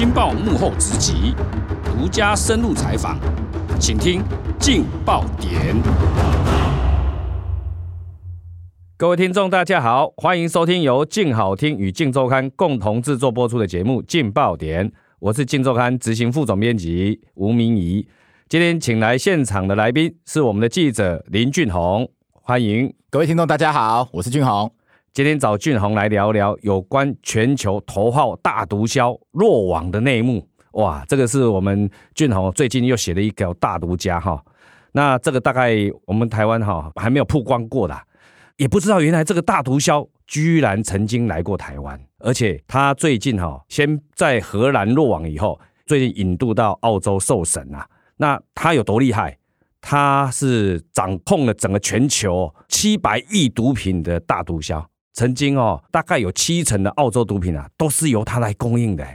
镜报幕后直击，独家深入采访，请听劲爆点。各位听众，大家好，欢迎收听由劲好听与劲周刊共同制作播出的节目《劲爆点》，我是劲周刊执行副总编辑吴明仪。今天请来现场的来宾是我们的记者林俊宏，欢迎各位听众，大家好，我是俊宏。今天找俊宏来聊聊有关全球头号大毒枭落网的内幕。哇，这个是我们俊宏最近又写了一个大独家哈。那这个大概我们台湾哈还没有曝光过的。也不知道原来这个大毒枭居然曾经来过台湾，而且他最近哈先在荷兰落网以后，最近引渡到澳洲受审啊。那他有多厉害？他是掌控了整个全球七百亿毒品的大毒枭，曾经哦大概有七成的澳洲毒品啊都是由他来供应的。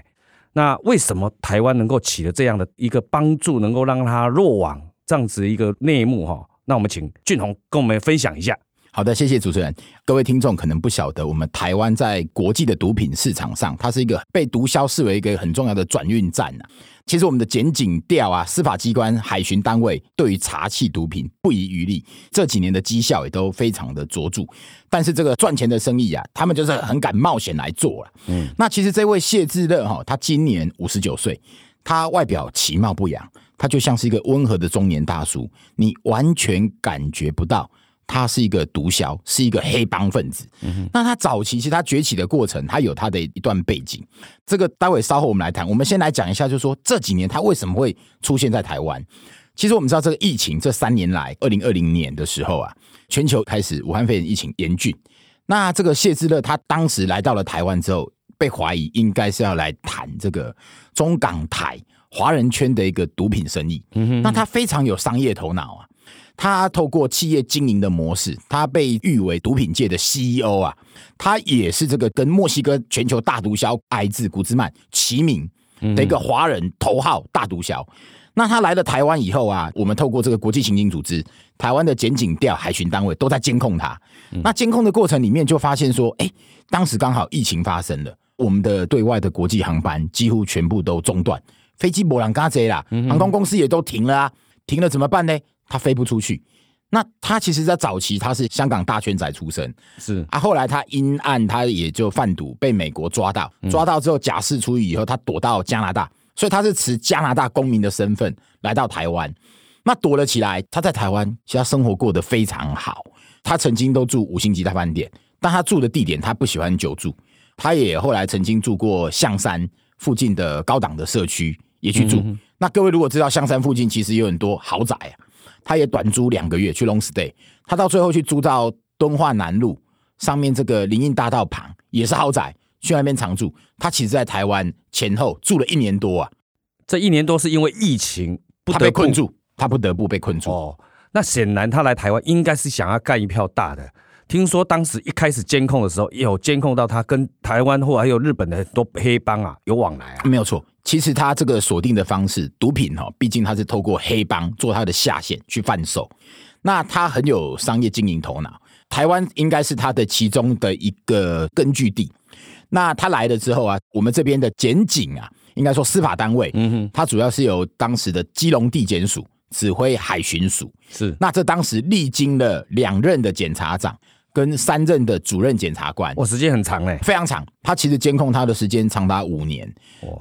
那为什么台湾能够起了这样的一个帮助，能够让他落网这样子一个内幕哈？那我们请俊宏跟我们分享一下。好的，谢谢主持人。各位听众可能不晓得，我们台湾在国际的毒品市场上，它是一个被毒枭视为一个很重要的转运站啊。其实我们的检警调啊，司法机关、海巡单位对于查缉毒品不遗余力，这几年的绩效也都非常的卓著。但是这个赚钱的生意啊，他们就是很敢冒险来做了。嗯，那其实这位谢志乐哈，他今年五十九岁，他外表其貌不扬，他就像是一个温和的中年大叔，你完全感觉不到。他是一个毒枭，是一个黑帮分子。嗯、那他早期其实他崛起的过程，他有他的一段背景。这个待会稍后我们来谈。我们先来讲一下，就是说这几年他为什么会出现在台湾？其实我们知道，这个疫情这三年来，二零二零年的时候啊，全球开始武汉肺炎疫情严峻。那这个谢志乐他当时来到了台湾之后，被怀疑应该是要来谈这个中港台华人圈的一个毒品生意。嗯哼，那他非常有商业头脑啊。他透过企业经营的模式，他被誉为毒品界的 CEO 啊，他也是这个跟墨西哥全球大毒枭埃兹古兹曼齐名的一个华人头号大毒枭。那他来了台湾以后啊，我们透过这个国际刑警组织、台湾的检警调、海巡单位都在监控他。那监控的过程里面就发现说，哎，当时刚好疫情发生了，我们的对外的国际航班几乎全部都中断，飞机没人敢坐啦，航空公司也都停了啊，停了怎么办呢？他飞不出去，那他其实，在早期他是香港大圈仔出身，是啊，后来他因案，他也就贩毒被美国抓到，抓到之后假释出狱以后，他躲到加拿大，所以他是持加拿大公民的身份来到台湾，那躲了起来。他在台湾其实他生活过得非常好，他曾经都住五星级大饭店，但他住的地点他不喜欢久住，他也后来曾经住过象山附近的高档的社区也去住。那各位如果知道象山附近其实有很多豪宅啊。他也短租两个月去 long stay，他到最后去租到敦化南路上面这个林荫大道旁，也是豪宅，去那边常住。他其实，在台湾前后住了一年多啊，这一年多是因为疫情，他被困住，他不得不被困住。哦，那显然他来台湾应该是想要干一票大的。听说当时一开始监控的时候，也有监控到他跟台湾或还有日本的很多黑帮啊有往来啊，没有错。其实他这个锁定的方式，毒品哈，毕竟他是透过黑帮做他的下线去贩售，那他很有商业经营头脑。台湾应该是他的其中的一个根据地。那他来了之后啊，我们这边的检警啊，应该说司法单位，嗯哼，他主要是由当时的基隆地检署指挥海巡署，是。那这当时历经了两任的检察长。跟三任的主任检察官，我时间很长嘞，非常长。他其实监控他的时间长达五年。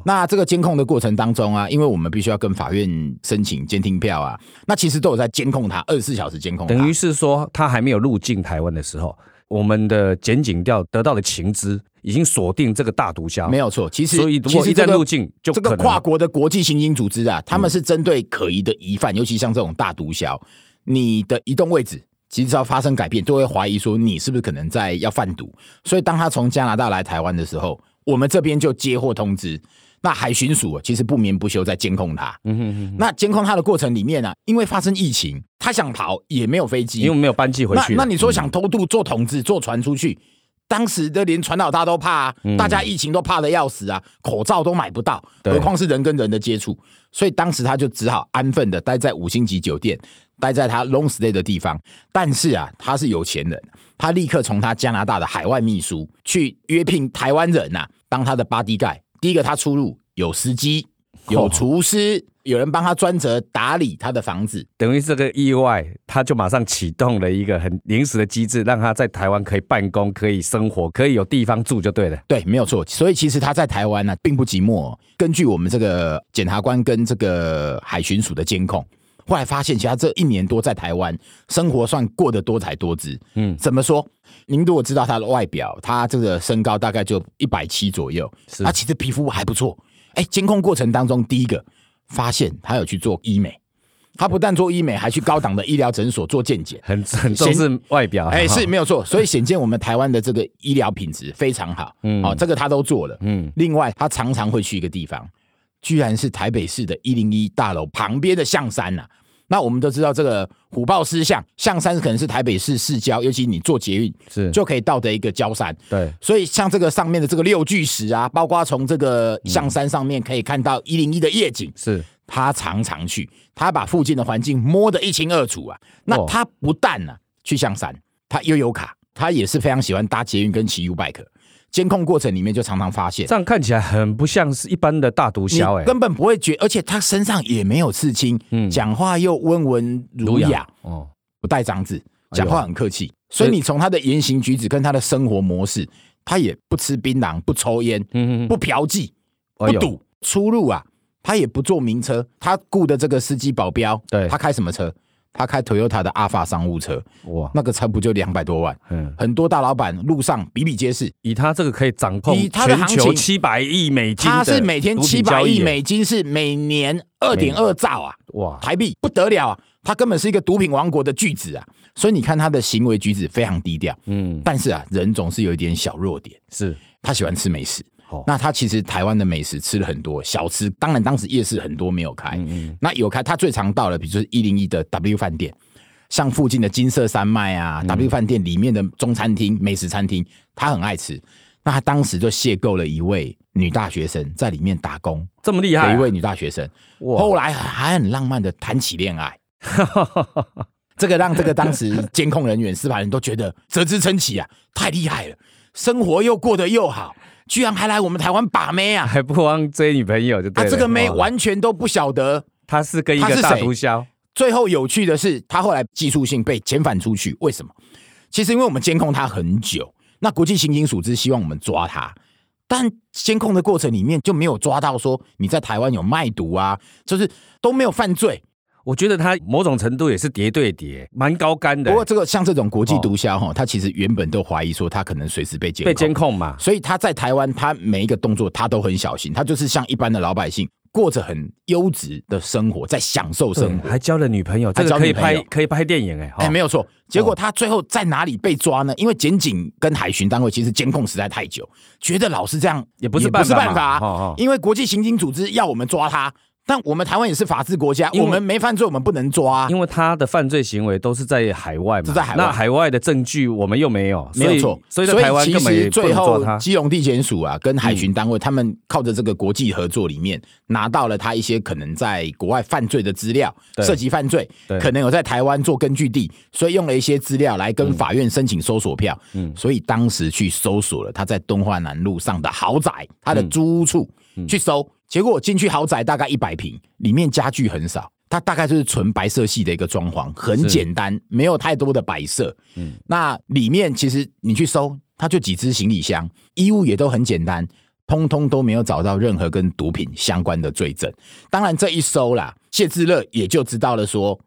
那这个监控的过程当中啊，因为我们必须要跟法院申请监听票啊，那其实都有在监控他，二十四小时监控。等于是说，他还没有入境台湾的时候，我们的检警调得到的情资已经锁定这个大毒枭，没有错。其实，所以如果一旦入境，就这个跨国的国际刑警组织啊，他们是针对可疑的疑犯，尤其像这种大毒枭，你的移动位置。其实只要发生改变，都会怀疑说你是不是可能在要贩毒。所以当他从加拿大来台湾的时候，我们这边就接获通知，那海巡署其实不眠不休在监控他。嗯哼哼。那监控他的过程里面呢、啊，因为发生疫情，他想逃也没有飞机，因为没有班机回去。那那你说想偷渡坐统治坐船出去？当时的连船老大都怕啊，大家疫情都怕的要死啊，口罩都买不到，何况是人跟人的接触。所以当时他就只好安分的待在五星级酒店，待在他 long stay 的地方。但是啊，他是有钱人，他立刻从他加拿大的海外秘书去约聘台湾人呐、啊，当他的 body guy。第一个他出入有司机，有厨师。哦有人帮他专责打理他的房子，等于这个意外，他就马上启动了一个很临时的机制，让他在台湾可以办公、可以生活、可以有地方住，就对了。对，没有错。所以其实他在台湾呢、啊，并不寂寞。根据我们这个检察官跟这个海巡署的监控，后来发现，其实他这一年多在台湾生活算过得多彩多姿。嗯，怎么说？您如果知道他的外表，他这个身高大概就一百七左右，他其实皮肤还不错。哎，监控过程当中，第一个。发现他有去做医美，他不但做医美，还去高档的医疗诊所做健检，很很重视外表，哎，是 没有错，所以显见我们台湾的这个医疗品质非常好，嗯，哦，这个他都做了，嗯，另外他常常会去一个地方，居然是台北市的一零一大楼旁边的象山呐、啊。那我们都知道，这个虎豹狮象象山可能是台北市市郊，尤其你坐捷运是就可以到的一个郊山。对，所以像这个上面的这个六巨石啊，包括从这个象山上面可以看到一零一的夜景。是，他常常去，他把附近的环境摸得一清二楚啊。那他不但呢、啊、去象山，他又有卡，他也是非常喜欢搭捷运跟骑 U bike。监控过程里面就常常发现，这样看起来很不像是一般的大毒枭，哎，根本不会觉，而且他身上也没有刺青，嗯，讲话又温文儒雅，哦，不带脏字，讲话很客气，所以你从他的言行举止跟他的生活模式，他也不吃槟榔，不抽烟，嗯嗯，不嫖妓，不赌，出入啊，他也不坐名车，他雇的这个司机保镖，对，他开什么车？他开 Toyota 的阿法商务车，哇，那个车不就两百多万？嗯，很多大老板路上比比皆是。以他这个可以掌控全球七百亿美金，他是每天七百亿美金，是每年二点二兆啊！哇，台币不得了啊！他根本是一个毒品王国的巨子啊！所以你看他的行为举止非常低调，嗯，但是啊，人总是有一点小弱点，是他喜欢吃美食。那他其实台湾的美食吃了很多小吃，当然当时夜市很多没有开，嗯嗯，那有开他最常到的，比如说一零一的 W 饭店，像附近的金色山脉啊，嗯，W 饭店里面的中餐厅、美食餐厅，他很爱吃。那他当时就邂逅了一位女大学生，在里面打工，这么厉害，有一位女大学生，后来还很浪漫的谈起恋爱，这个让这个当时监控人员、司法人都觉得啧啧称奇啊，太厉害了，生活又过得又好。居然还来我们台湾把妹啊！还不忘追女朋友就对了。他这个妹完全都不晓得他是跟一个大毒枭。最后有趣的是，他后来技术性被遣返出去，为什么？其实因为我们监控他很久，那国际刑警署是希望我们抓他，但监控的过程里面就没有抓到说你在台湾有卖毒啊，就是都没有犯罪。我觉得他某种程度也是叠对叠，蛮高干的。不过这个像这种国际毒枭哈，他其实原本都怀疑说他可能随时被监，被监控嘛。所以他在台湾，他每一个动作他都很小心，他就是像一般的老百姓，过着很优质的生活，在享受生活，还交了女朋友，这个可以拍可以拍电影哎、欸，哎没有错。结果他最后在哪里被抓呢？因为检警跟海巡单位其实监控实在太久，觉得老是这样也不是不是办法，因为国际刑警组织要我们抓他。但我们台湾也是法治国家，我们没犯罪，我们不能抓。因为他的犯罪行为都是在海外嘛，是在海外。那海外的证据我们又没有，没有错。所以在台湾根本。最后基隆地检署啊，跟海巡单位，他们靠着这个国际合作里面，拿到了他一些可能在国外犯罪的资料，涉及犯罪，可能有在台湾做根据地，所以用了一些资料来跟法院申请搜索票。嗯，所以当时去搜索了他在敦化南路上的豪宅，他的租屋处去搜。结果我进去豪宅大概一百平，里面家具很少，它大概就是纯白色系的一个装潢，很简单，没有太多的摆设。嗯，那里面其实你去搜，它就几只行李箱，衣物也都很简单，通通都没有找到任何跟毒品相关的罪证。当然这一搜啦，谢志乐也就知道了说。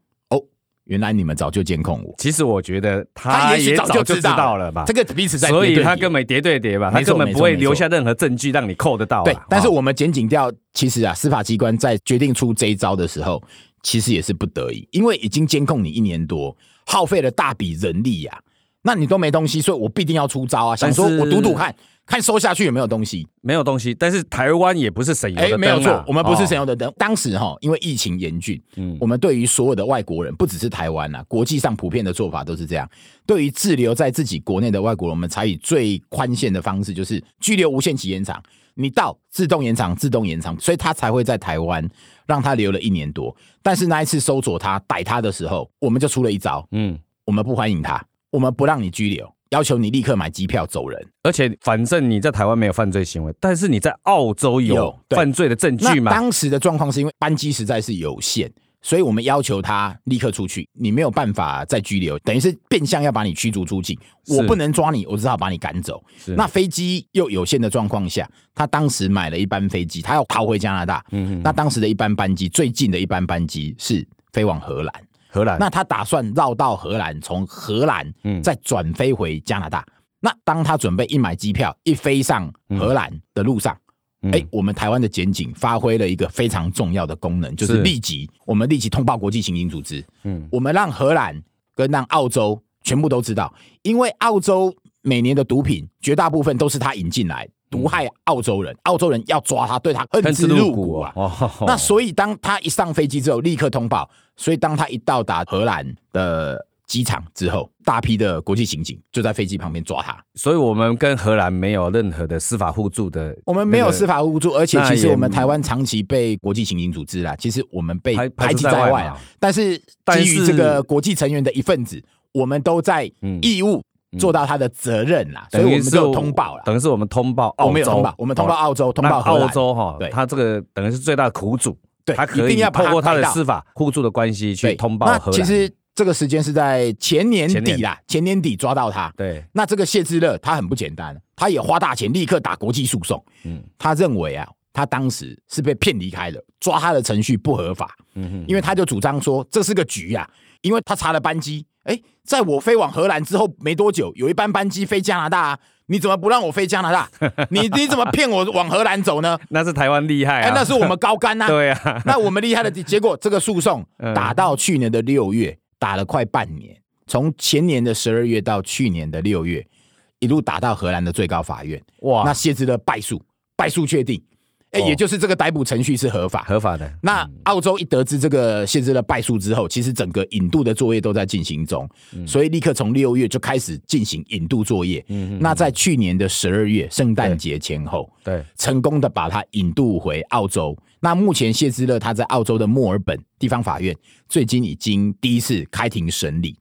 原来你们早就监控我。其实我觉得他也早就知道了吧。这个彼此在，所以他根本叠对叠吧，他根本不会留下任何证据让你扣得到。对，但是我们检警调，其实啊，司法机关在决定出这一招的时候，其实也是不得已，因为已经监控你一年多，耗费了大笔人力呀，那你都没东西，所以我必定要出招啊，想说我赌赌看。看收下去有没有东西？没有东西，但是台湾也不是省油的灯、啊欸、没有错，我们不是省油的灯。哦、当时哈，因为疫情严峻，嗯，我们对于所有的外国人，不只是台湾呐，国际上普遍的做法都是这样。对于滞留在自己国内的外国人，我们采以最宽限的方式，就是拘留无限期延长。你到自动延长，自动延长，所以他才会在台湾让他留了一年多。但是那一次搜索他、逮他的时候，我们就出了一招，嗯，我们不欢迎他，我们不让你拘留。要求你立刻买机票走人。而且反正你在台湾没有犯罪行为，但是你在澳洲有犯罪的证据吗？当时的状况是因为班机实在是有限。所以我们要求他立刻出去，你没有办法再拘留，等于是变相要把你驱逐出境。我不能抓你，我只好把你赶走。那飞机又有限的状况下，他当时买了一班飞机，他要逃回加拿大。嗯，那当时的一班班机最近的一班班机是飞往荷兰，荷兰。那他打算绕到荷兰，从荷兰再转飞回加拿大。那当他准备一买机票，一飞上荷兰的路上。哎、欸，我们台湾的检警发挥了一个非常重要的功能，就是立即我们立即通报国际刑警组织。嗯，我们让荷兰跟让澳洲全部都知道，因为澳洲每年的毒品绝大部分都是他引进来，毒害澳洲人，澳洲人要抓他，对他恨之入骨啊。那所以当他一上飞机之后，立刻通报。所以当他一到达荷兰的。机场之后，大批的国际刑警就在飞机旁边抓他，所以我们跟荷兰没有任何的司法互助的、那个。我们没有司法互助，而且其实我们台湾长期被国际刑警组织啦，其实我们被排挤在外啊。但是基于这个国际成员的一份子，我们都在义务做到他的责任啦，所以我们就通报了。等于是我们通报澳洲，我们有通报，我们通报澳洲，通报澳洲哈。对，他这个等于是最大的苦主，对，他可以透过他的司法互助的关系去通报荷兰。其实。这个时间是在前年底啦，前年底抓到他。对，那这个谢志乐他很不简单，他也花大钱立刻打国际诉讼。嗯，他认为啊，他当时是被骗离开的，抓他的程序不合法。嗯哼，因为他就主张说这是个局啊，因为他查了班机，哎，在我飞往荷兰之后没多久，有一班班机飞加拿大啊，你怎么不让我飞加拿大？你你怎么骗我往荷兰走呢？那是台湾厉害啊，那是我们高干呐。对啊，那我们厉害的结果，这个诉讼 打到去年的六月。打了快半年，从前年的十二月到去年的六月，一路打到荷兰的最高法院。哇！那谢志乐败诉，败诉确定，哎、欸，也就是这个逮捕程序是合法。合法的。那澳洲一得知这个谢之乐败诉之后，其实整个引渡的作业都在进行中，所以立刻从六月就开始进行引渡作业。嗯，那在去年的十二月圣诞节前后，对，成功的把他引渡回澳洲。那目前谢之乐他在澳洲的墨尔本地方法院最近已经第一次开庭审理，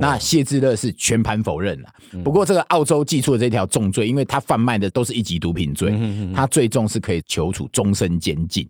那谢之乐是全盘否认了。不过这个澳洲寄出的这条重罪，因为他贩卖的都是一级毒品罪，他最终是可以求处终身监禁。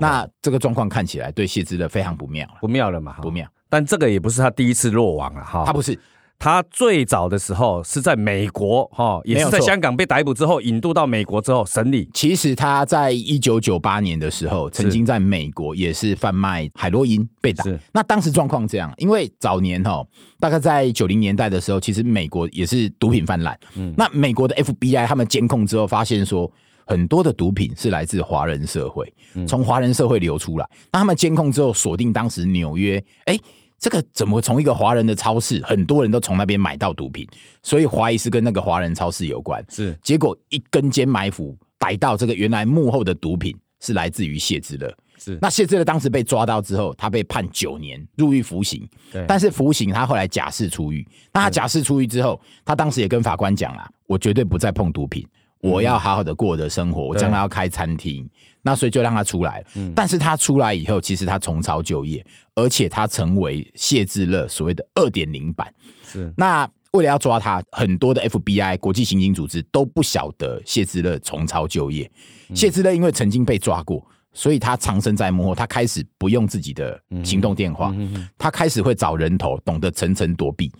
那这个状况看起来对谢之乐非常不妙，不妙了嘛？不妙。但这个也不是他第一次落网了哈，他不是。他最早的时候是在美国，哈，也是在香港被逮捕之后引渡到美国之后审理。其实他在一九九八年的时候，曾经在美国也是贩卖海洛因被打。那当时状况这样，因为早年哈，大概在九零年代的时候，其实美国也是毒品泛滥。嗯，那美国的 FBI 他们监控之后发现说，很多的毒品是来自华人社会，从华人社会流出来。那他们监控之后锁定当时纽约，哎。这个怎么从一个华人的超市，很多人都从那边买到毒品，所以怀疑是跟那个华人超市有关。是，结果一根尖埋伏，逮到这个原来幕后的毒品是来自于谢之乐。是，那谢之乐当时被抓到之后，他被判九年入狱服刑。对，但是服刑他后来假释出狱。那他假释出狱之后，他当时也跟法官讲了，我绝对不再碰毒品。我要好好的过我的生活，我将来要开餐厅，那所以就让他出来了。但是他出来以后，其实他重操旧业，而且他成为谢志乐所谓的二点零版。是，那为了要抓他，很多的 FBI 国际刑警组织都不晓得谢志乐重操旧业。谢志乐因为曾经被抓过，所以他藏身在幕后，他开始不用自己的行动电话，他开始会找人头，懂得层层躲避。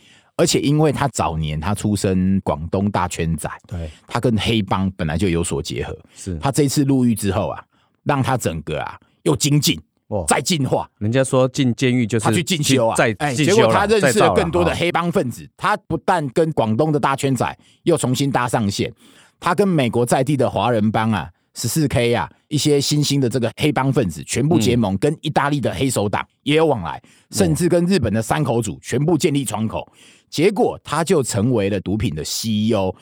而且，因为他早年他出身广东大圈仔，对，他跟黑帮本来就有所结合。是他这次入狱之后啊，让他整个啊又精进，哦，再进化。人家说进监狱就是他去进修啊，再进修，结果他认识了更多的黑帮分子。他不但跟广东的大圈仔又重新搭上线，他跟美国在地的华人帮啊。十四 K 啊，一些新兴的这个黑帮分子全部结盟，跟意大利的黑手党也有往来，甚至跟日本的山口组全部建立窗口。结果他就成为了毒品的 CEO，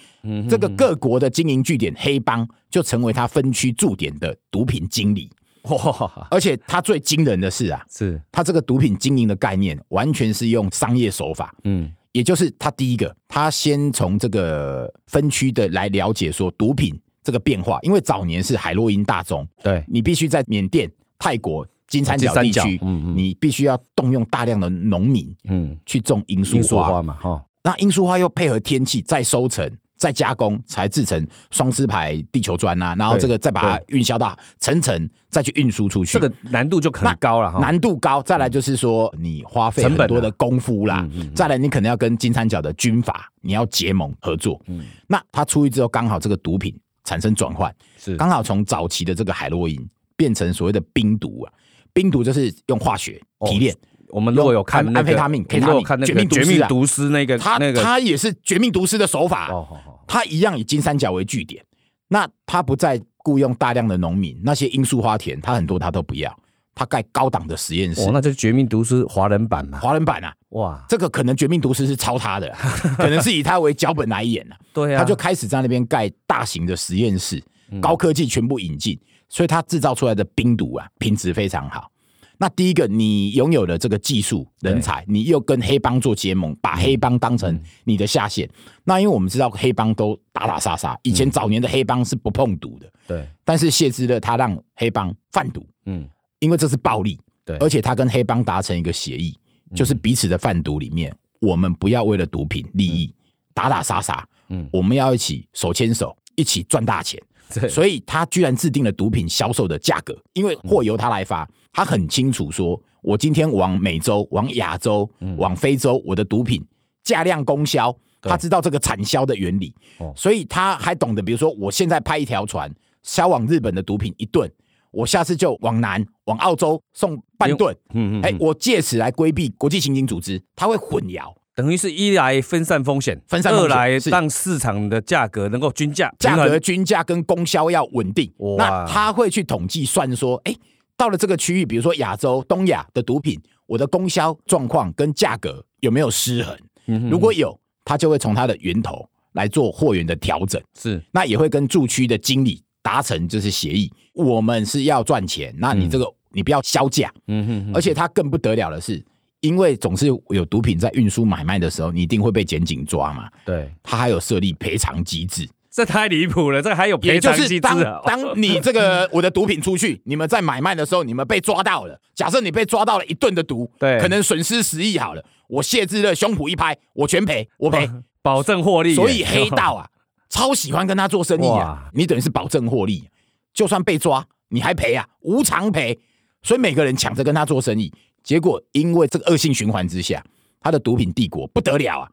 这个各国的经营据点黑帮就成为他分区驻点的毒品经理。哇！而且他最惊人的是啊，是他这个毒品经营的概念完全是用商业手法。嗯，也就是他第一个，他先从这个分区的来了解说毒品。这个变化，因为早年是海洛因大宗，对，你必须在缅甸、泰国、金三角地区，嗯嗯，你必须要动用大量的农民，嗯，去种罂粟花。嘛，哈，那罂粟花又配合天气再收成。再加工才制成双丝牌地球砖啊，然后这个再把它运销到层层，再去运输出去，这个难度就很高了哈。难度高，再来就是说你花费很多的功夫啦，再来你可能要跟金三角的军阀你要结盟合作。嗯。那他出去之后，刚好这个毒品产生转换，是刚好从早期的这个海洛因变成所谓的冰毒啊，冰毒就是用化学提炼。我们如果有看安非他命，可以看那个绝命毒师那个，他他也是绝命毒师的手法。他一样以金三角为据点，那他不再雇佣大量的农民，那些罂粟花田，他很多他都不要，他盖高档的实验室。哦，那就是绝命毒师华人版嘛？华人版啊，哇，这个可能绝命毒师是抄他的，可能是以他为脚本来演的。对啊，他就开始在那边盖大型的实验室，高科技全部引进，所以他制造出来的冰毒啊，品质非常好。那第一个，你拥有了这个技术人才，你又跟黑帮做结盟，把黑帮当成你的下线。那因为我们知道黑帮都打打杀杀，以前早年的黑帮是不碰毒的，对。但是谢之乐他让黑帮贩毒，嗯，因为这是暴力，对。而且他跟黑帮达成一个协议，就是彼此的贩毒里面，我们不要为了毒品利益打打杀杀，嗯，我们要一起手牵手一起赚大钱。所以他居然制定了毒品销售的价格，因为货由他来发，他很清楚说，我今天往美洲、往亚洲、往非洲，我的毒品价量供销，他知道这个产销的原理，所以他还懂得，比如说，我现在派一条船销往日本的毒品一吨，我下次就往南往澳洲送半吨，嗯嗯，哎，我借此来规避国际刑警组织，它会混淆。等于是一来分散风险，分散风险，二来让市场的价格能够均价，价格均价跟供销要稳定。那他会去统计算说，哎，到了这个区域，比如说亚洲、东亚的毒品，我的供销状况跟价格有没有失衡？如果有，他就会从它的源头来做货源的调整。是，那也会跟驻区的经理达成就是协议，我们是要赚钱，那你这个你不要销价。嗯哼，而且他更不得了的是。因为总是有毒品在运输买卖的时候，你一定会被检警抓嘛。对，他还有设立赔偿机制，这太离谱了。这还有赔偿机制？当当你这个 我的毒品出去，你们在买卖的时候，你们被抓到了。假设你被抓到了一吨的毒，对，可能损失十亿好了。我谢志乐胸脯一拍，我全赔，我赔，保证获利。所以黑道啊，超喜欢跟他做生意啊。你等于是保证获利，就算被抓，你还赔啊，无偿赔。所以每个人抢着跟他做生意。结果因为这个恶性循环之下，他的毒品帝国不得了啊，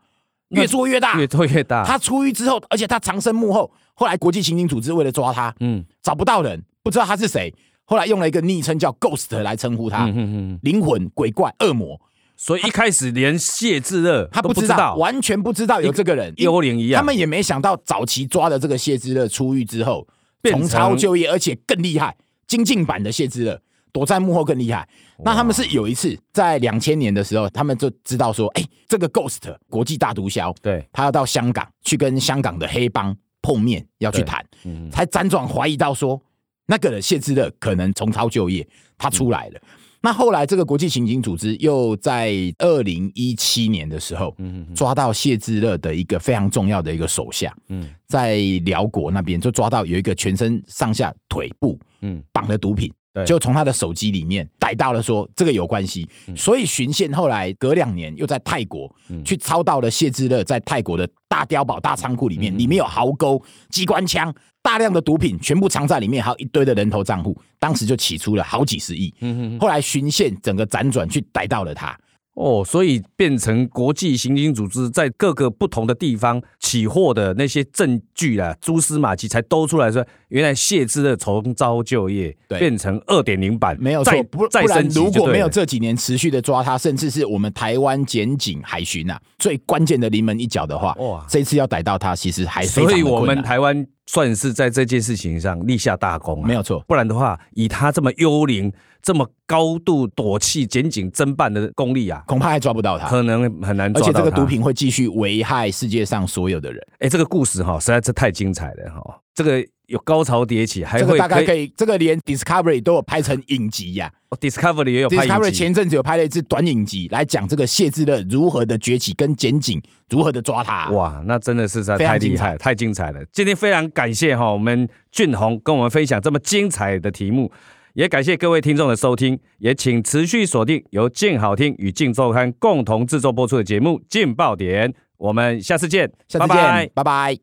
越做越大，越做越大。他出狱之后，而且他藏身幕后，后来国际刑警组织为了抓他，嗯，找不到人，不知道他是谁，后来用了一个昵称叫 Ghost 来称呼他，嗯，灵魂、鬼怪、恶魔。所以一开始连谢志乐他不知道，完全不知道有这个人，幽灵一样。他们也没想到早期抓的这个谢志乐出狱之后重操旧业，而且更厉害，精进版的谢志乐。躲在幕后更厉害。那他们是有一次在两千年的时候，他们就知道说，哎、欸，这个 Ghost 国际大毒枭，对，他要到香港去跟香港的黑帮碰面，要去谈，嗯、才辗转怀疑到说，那个人谢之乐可能重操旧业，他出来了。嗯、那后来这个国际刑警组织又在二零一七年的时候，抓到谢志乐的一个非常重要的一个手下，嗯。在辽国那边就抓到有一个全身上下腿部嗯，绑了毒品。就从他的手机里面逮到了，说这个有关系，所以巡线后来隔两年又在泰国去抄到了谢之乐在泰国的大碉堡大仓库里面，里面有壕沟、机关枪、大量的毒品，全部藏在里面，还有一堆的人头账户，当时就起出了好几十亿。后来巡线整个辗转去逮到了他。哦，所以变成国际刑警组织在各个不同的地方起获的那些证据啊，蛛丝马迹才兜出来说，原来谢之的重招就业，对变成二点零版，没有错。不不然如果没有这几年持续的抓他，甚至是我们台湾检警海巡啊，最关键的临门一脚的话，哇，这次要逮到他，其实还。所以我们台湾算是在这件事情上立下大功，啊，没有错。不然的话，以他这么幽灵。这么高度躲气、检警侦办的功力啊，恐怕还抓不到他，可能很难抓到。而且这个毒品会继续危害世界上所有的人。哎，这个故事哈，实在是太精彩了哈。这个有高潮迭起，还会这个大概可以，这个连 Discovery 都有拍成影集呀、啊。Discovery 也有拍影集。Discovery 前阵子有拍了一支短影集，来讲这个谢之乐如何的崛起，跟剪警如何的抓他。哇，那真的是在太厉害，太精彩了。今天非常感谢哈，我们俊宏跟我们分享这么精彩的题目。也感谢各位听众的收听，也请持续锁定由静好听与静周刊共同制作播出的节目《劲爆点》。我们下次见，下次见，拜拜。拜拜。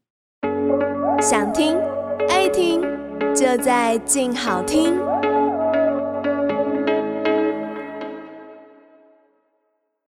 想听爱听，就在静好听。